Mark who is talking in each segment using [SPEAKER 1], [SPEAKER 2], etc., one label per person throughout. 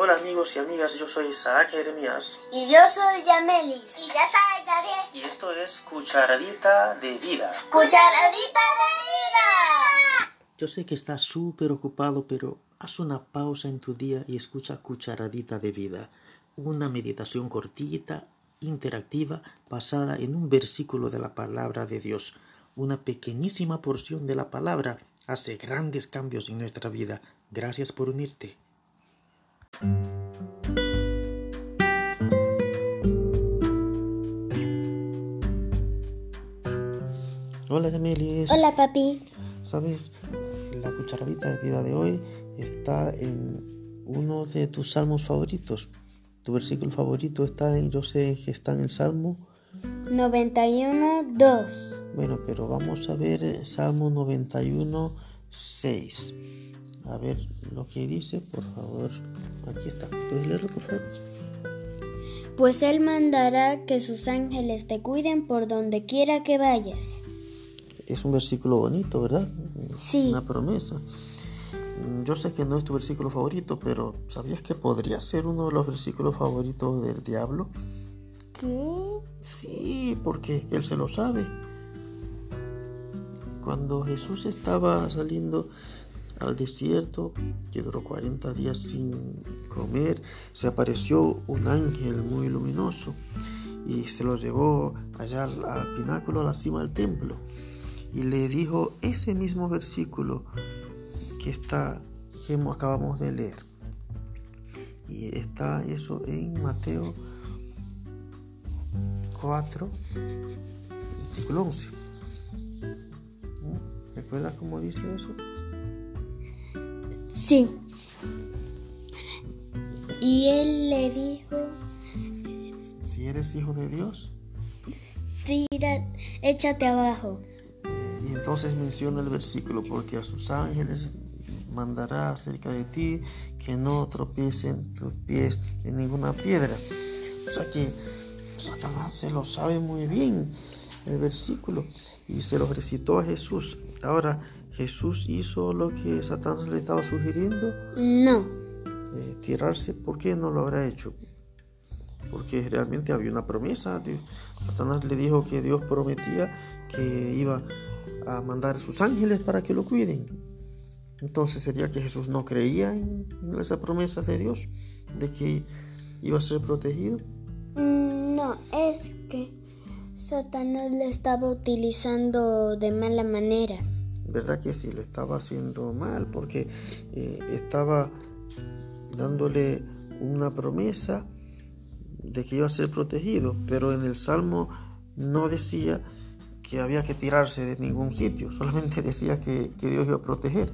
[SPEAKER 1] Hola amigos y amigas, yo soy Isaac Jeremías
[SPEAKER 2] Y yo soy Yamelis.
[SPEAKER 3] Y yo soy Gabriel.
[SPEAKER 1] y esto es Cucharadita de Vida.
[SPEAKER 3] Cucharadita de vida.
[SPEAKER 1] Yo sé que estás súper ocupado, pero haz una pausa en tu día y escucha Cucharadita de Vida, una meditación cortita, interactiva, basada en un versículo de la palabra de Dios. Una pequeñísima porción de la palabra hace grandes cambios en nuestra vida. Gracias por unirte. Hola, Yamelis.
[SPEAKER 2] Hola, papi.
[SPEAKER 1] ¿Sabes? La cucharadita de vida de hoy está en uno de tus salmos favoritos. Tu versículo favorito está en, yo sé que está en el Salmo.
[SPEAKER 2] 91, 2.
[SPEAKER 1] Bueno, pero vamos a ver Salmo 91, 6. A ver lo que dice, por favor. Aquí está. ¿Puedes leerlo, por favor?
[SPEAKER 2] Pues Él mandará que sus ángeles te cuiden por donde quiera que vayas.
[SPEAKER 1] Es un versículo bonito, ¿verdad?
[SPEAKER 2] Sí.
[SPEAKER 1] Una promesa. Yo sé que no es tu versículo favorito, pero ¿sabías que podría ser uno de los versículos favoritos del diablo?
[SPEAKER 2] ¿Qué?
[SPEAKER 1] Sí, porque él se lo sabe. Cuando Jesús estaba saliendo al desierto, que duró 40 días sin comer, se apareció un ángel muy luminoso y se lo llevó allá al, pináculo, a la cima del templo, y le dijo ese mismo versículo que está que acabamos de leer. Y está eso en Mateo 4, versículo 11. ¿Mm? ¿Recuerdas cómo dice eso?
[SPEAKER 2] Sí. Y Él le dijo,
[SPEAKER 1] Si eres hijo de Dios,
[SPEAKER 2] tira, échate abajo.
[SPEAKER 1] eh, y entonces menciona el versículo, porque a sus ángeles mandará cerca de ti que no tropiecen tus pies en ninguna piedra. O sea que Satanás se lo sabe muy bien el versículo y se lo recitó a Jesús. Ahora, Jesús hizo lo que Satanás le estaba sugiriendo.
[SPEAKER 2] No.
[SPEAKER 1] eh, tirarse, ¿por qué no lo habrá hecho? Porque realmente había una promesa. Dios- Satanás le dijo que Dios prometía que iba a mandar a sus ángeles para que lo cuiden. Entonces sería que Jesús no creía en, en esa promesa de Dios, de que iba a ser protegido.
[SPEAKER 2] No, es que Satanás le estaba utilizando de mala manera.
[SPEAKER 1] ¿Verdad que sí? Lo estaba haciendo mal porque eh, estaba dándole una promesa de que iba a ser protegido, pero en el Salmo no decía que había que tirarse de ningún sitio, solamente decía que, Dios iba a proteger.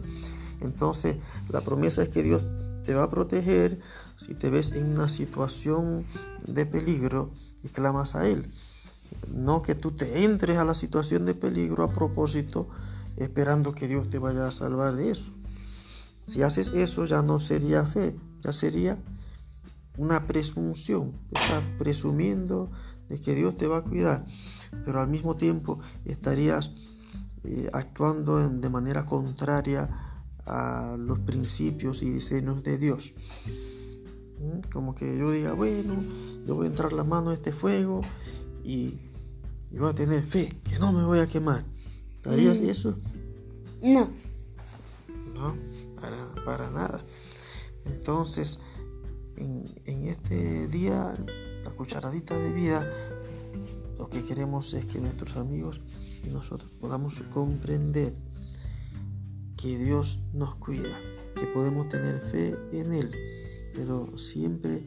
[SPEAKER 1] Entonces, la promesa es que Dios te va a proteger si te ves en una situación de peligro y clamas a Él. No que tú te entres a la situación de peligro a propósito, esperando que Dios te vaya a salvar de eso. Si haces eso ya no sería fe, ya sería una presunción. Estás presumiendo de que Dios te va a cuidar, pero al mismo tiempo estarías eh, actuando de manera contraria a los principios y diseños de Dios. ¿Mm? Como que yo diga, bueno, yo voy a entrar la mano a este fuego y, y voy a tener fe, que no me voy a quemar. ¿Harías eso?
[SPEAKER 2] No.
[SPEAKER 1] No, para, para nada. Entonces, en, en este día, la cucharadita de vida, lo que queremos es que nuestros amigos y nosotros podamos comprender que Dios nos cuida, que podemos tener fe en Él, pero siempre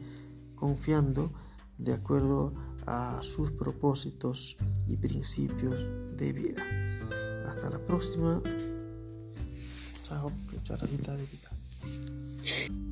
[SPEAKER 1] confiando de acuerdo a sus propósitos y principios de vida. Hasta la próxima. Chao, cucharadita de vida.